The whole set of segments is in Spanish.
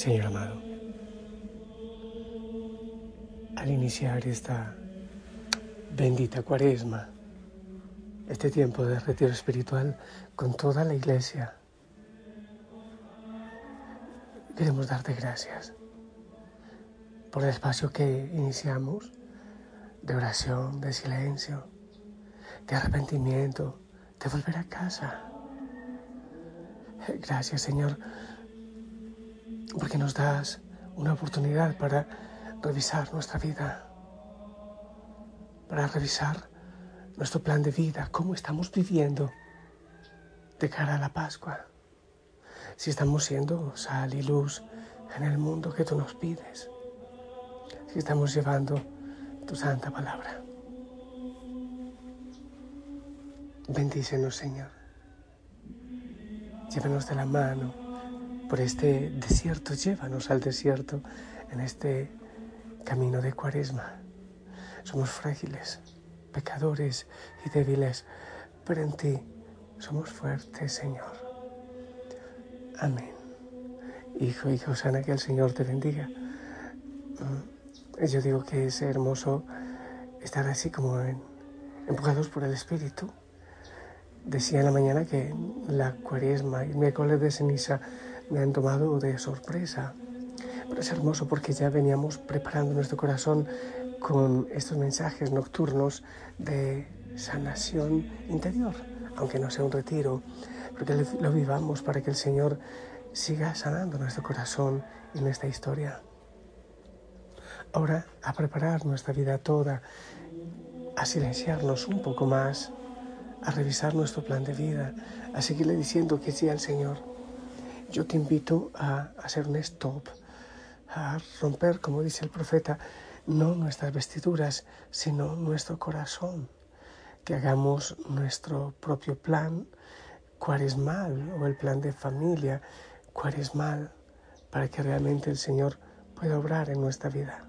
Señor amado, al iniciar esta bendita cuaresma, este tiempo de retiro espiritual con toda la iglesia, queremos darte gracias por el espacio que iniciamos de oración, de silencio, de arrepentimiento, de volver a casa. Gracias Señor, porque nos das una oportunidad para revisar nuestra vida, para revisar nuestro plan de vida, cómo estamos viviendo de cara a la Pascua, si estamos siendo sal y luz en el mundo que tú nos pides, si estamos llevando tu santa palabra. Bendícenos, Señor. Llévanos de la mano por este desierto, llévanos al desierto en este camino de cuaresma. Somos frágiles, pecadores y débiles, pero en ti somos fuertes, Señor. Amén. Hijo, hijo sana, que el Señor te bendiga. Mm. Yo digo que es hermoso estar así como empujados por el Espíritu. Decía en la mañana que la cuaresma y miércoles de ceniza me han tomado de sorpresa. Pero es hermoso porque ya veníamos preparando nuestro corazón con estos mensajes nocturnos de sanación interior, aunque no sea un retiro, porque lo vivamos para que el Señor siga sanando nuestro corazón y nuestra historia. Ahora a preparar nuestra vida toda, a silenciarnos un poco más, a revisar nuestro plan de vida, a seguirle diciendo que sí al Señor. Yo te invito a hacer un stop, a romper, como dice el profeta, no nuestras vestiduras, sino nuestro corazón, que hagamos nuestro propio plan. Cuaresmal o el plan de familia. Cuaresmal para que realmente el Señor pueda obrar en nuestra vida.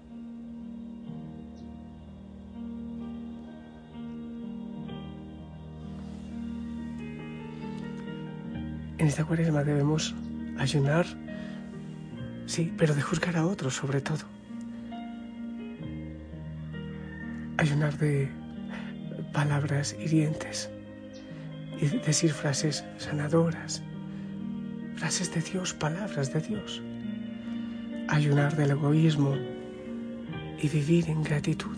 En esta cuaresma debemos ayunar, sí, pero de juzgar a otros sobre todo. Ayunar de palabras hirientes y decir frases sanadoras, frases de Dios, palabras de Dios. Ayunar del egoísmo y vivir en gratitud.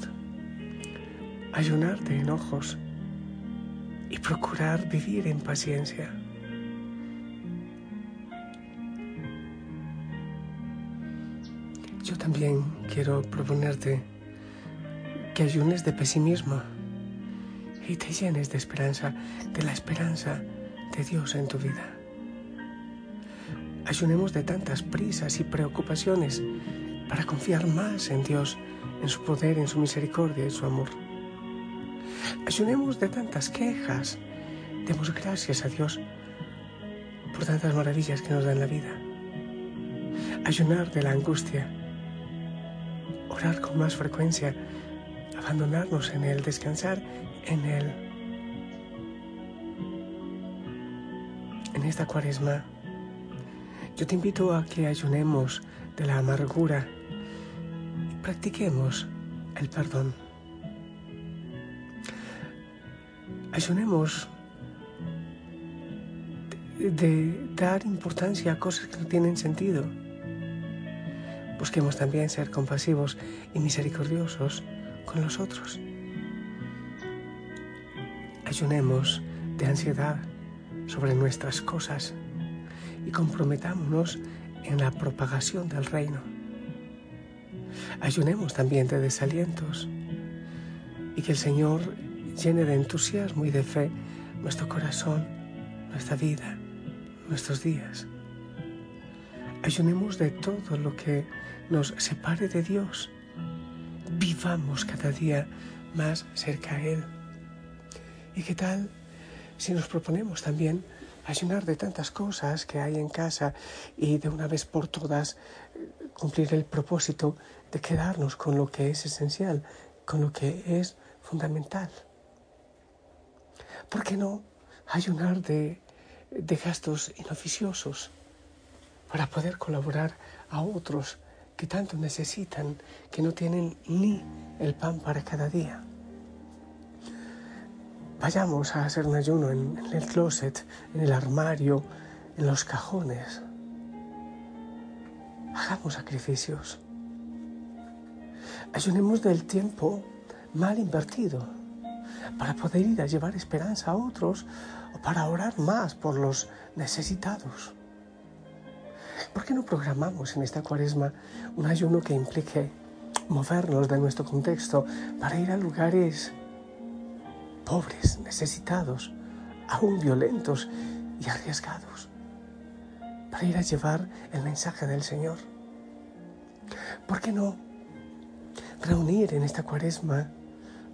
Ayunar de enojos y procurar vivir en paciencia. También quiero proponerte que ayunes de pesimismo y te llenes de esperanza, de la esperanza de Dios en tu vida. Ayunemos de tantas prisas y preocupaciones para confiar más en Dios, en su poder, en su misericordia y su amor. Ayunemos de tantas quejas, demos gracias a Dios por tantas maravillas que nos da en la vida. Ayunar de la angustia con más frecuencia, abandonarnos en Él, descansar en Él. En esta cuaresma, yo te invito a que ayunemos de la amargura y practiquemos el perdón. Ayunemos de dar importancia a cosas que no tienen sentido Busquemos también ser compasivos y misericordiosos con los otros. Ayunemos de ansiedad sobre nuestras cosas y comprometámonos en la propagación del reino. Ayunemos también de desalientos y que el Señor llene de entusiasmo y de fe nuestro corazón, nuestra vida, nuestros días. Ayunemos de todo lo que nos separe de Dios. Vivamos cada día más cerca a Él. ¿Y qué tal si nos proponemos también ayunar de tantas cosas que hay en casa y de una vez por todas eh, cumplir el propósito de quedarnos con lo que es esencial, con lo que es fundamental? ¿Por qué no ayunar de, de gastos inoficiosos para poder colaborar a otros que tanto necesitan, que no tienen ni el pan para cada día. Vayamos a hacer un ayuno en, el closet, en el armario, en los cajones. Hagamos sacrificios. Ayunemos del tiempo mal invertido para poder ir a llevar esperanza a otros o para orar más por los necesitados. ¿Por qué no programamos en esta cuaresma un ayuno que implique movernos de nuestro contexto para ir a lugares pobres, necesitados, aún violentos y arriesgados, para ir a llevar el mensaje del Señor? ¿Por qué no reunir en esta cuaresma,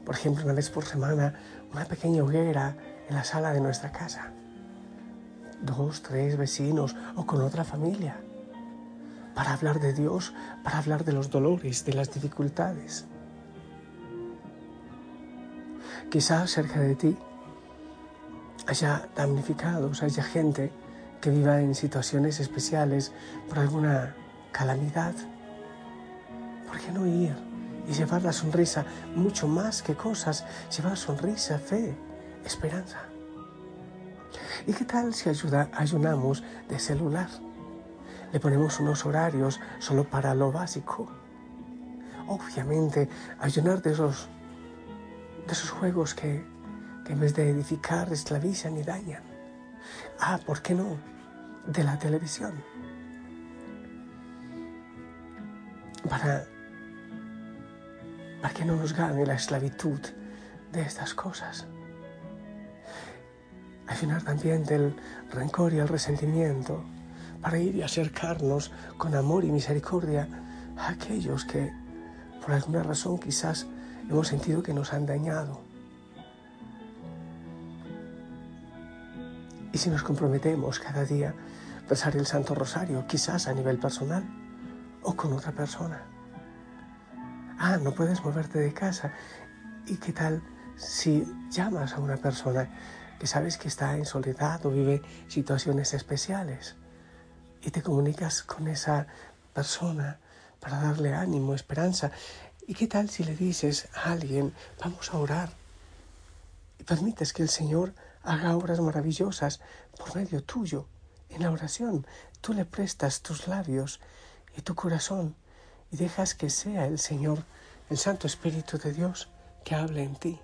por ejemplo, una vez por semana, una pequeña hoguera en la sala de nuestra casa? Dos, tres vecinos o con otra familia para hablar de Dios, para hablar de los dolores, de las dificultades. Quizás cerca de ti haya damnificados, haya gente que viva en situaciones especiales por alguna calamidad. ¿Por qué no ir y llevar la sonrisa mucho más que cosas? Llevar sonrisa, fe, esperanza. ¿Y qué tal si ayuda, ayunamos de celular? Le ponemos unos horarios solo para lo básico. Obviamente, ayunar de esos, de esos juegos que, en vez de edificar esclavizan y dañan. Ah, ¿por qué no? De la televisión. Para, para que no nos gane la esclavitud de estas cosas. Ayunar también del rencor y el resentimiento para ir y acercarnos con amor y misericordia a aquellos que por alguna razón quizás hemos sentido que nos han dañado. Y si nos comprometemos cada día a rezar el Santo Rosario, quizás a nivel personal o con otra persona. Ah, no puedes moverte de casa. ¿Y qué tal si llamas a una persona que sabes que está en soledad o vive situaciones especiales? Y te comunicas con esa persona para darle ánimo, esperanza. ¿Y qué tal si le dices a alguien, vamos a orar? Y permites que el Señor haga obras maravillosas por medio tuyo, en la oración. Tú le prestas tus labios y tu corazón y dejas que sea el Señor, el Santo Espíritu de Dios, que hable en ti.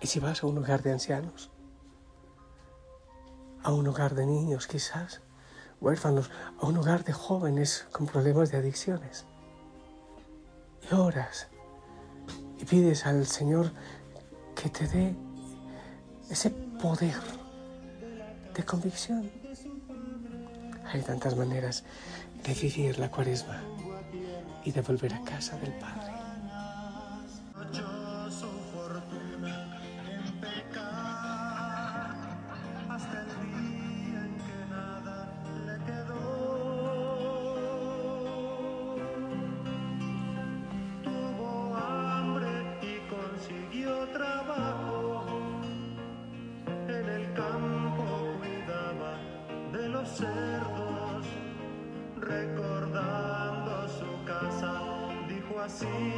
Y si vas a un hogar de ancianos, a un hogar de niños quizás, huérfanos, a un hogar de jóvenes con problemas de adicciones. Y oras y pides al Señor que te dé ese poder de convicción. Hay tantas maneras de vivir la cuaresma y de volver a casa del Padre. Cerdos, recordando su casa, dijo así.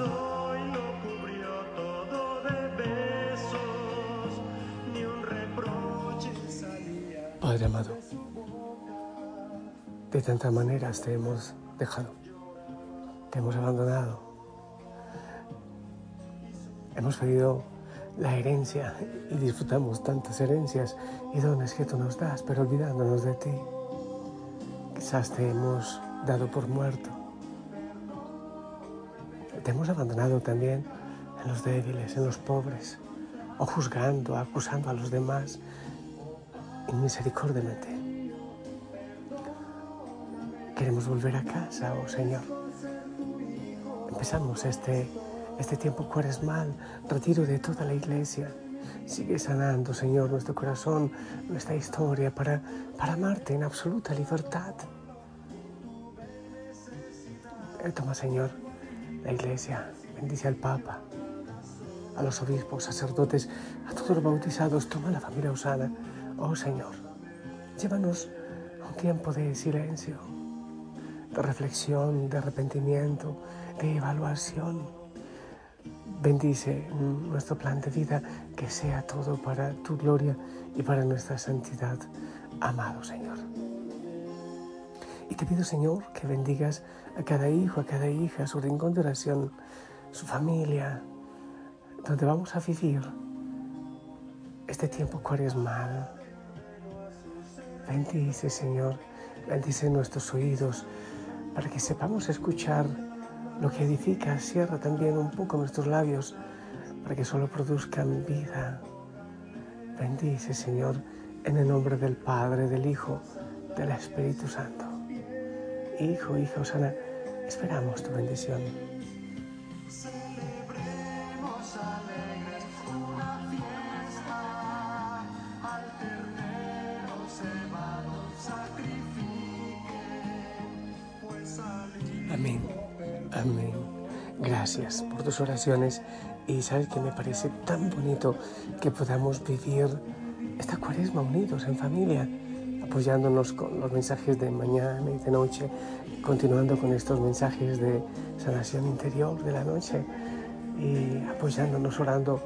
Abrazó y lo cubrió todo de besos, ni un reproche salía. Padre amado, de tantas maneras te hemos dejado, te hemos abandonado. Hemos pedido la herencia y disfrutamos tantas herencias y dones que tú nos das, pero olvidándonos de ti. Quizás te hemos dado por muerto. Hemos abandonado también en los débiles, en los pobres, o juzgando, acusando a los demás inmisericordiamente. Queremos volver a casa, oh Señor. Empezamos este, este tiempo cuaresmal, retiro de toda la iglesia. Sigue sanando, Señor, nuestro corazón, nuestra historia, para, para amarte en absoluta libertad. Eh, Toma, Señor, la iglesia, bendice al Papa, a los obispos, sacerdotes, a todos los bautizados, toma la familia Osana. Oh Señor, llévanos a un tiempo de silencio, de reflexión, de arrepentimiento, de evaluación. Bendice nuestro plan de vida, que sea todo para tu gloria y para nuestra santidad, amado Señor. Y te pido, Señor, que bendigas a cada hijo, a cada hija, su rincón de oración, su familia, donde vamos a vivir este tiempo cuaresmal. Bendice, Señor, bendice nuestros oídos para que sepamos escuchar lo que edifica. Cierra también un poco nuestros labios para que solo produzcan vida. Bendice, Señor, en el nombre del Padre, del Hijo, del Espíritu Santo. Hijo, hija Osana, esperamos tu bendición. Celebremos alegres una fiesta, al ternero cebado sacrifiquen, pues Amén. Amén. Gracias por tus oraciones y sabes que me parece tan bonito que podamos vivir esta cuaresma unidos en familia, apoyándonos con los mensajes de mañana y de noche, continuando con estos mensajes de sanación interior de la noche y apoyándonos orando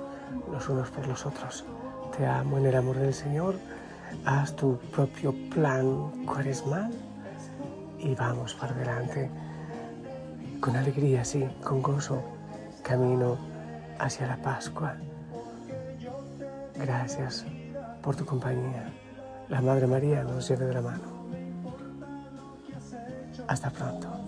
los unos por los otros. Te amo en el amor del Señor. Haz tu propio plan cuaresmal y vamos para adelante con alegría, sí, con gozo, camino hacia la Pascua. Gracias por tu compañía. La Madre María nos lleve de la mano. Hasta pronto.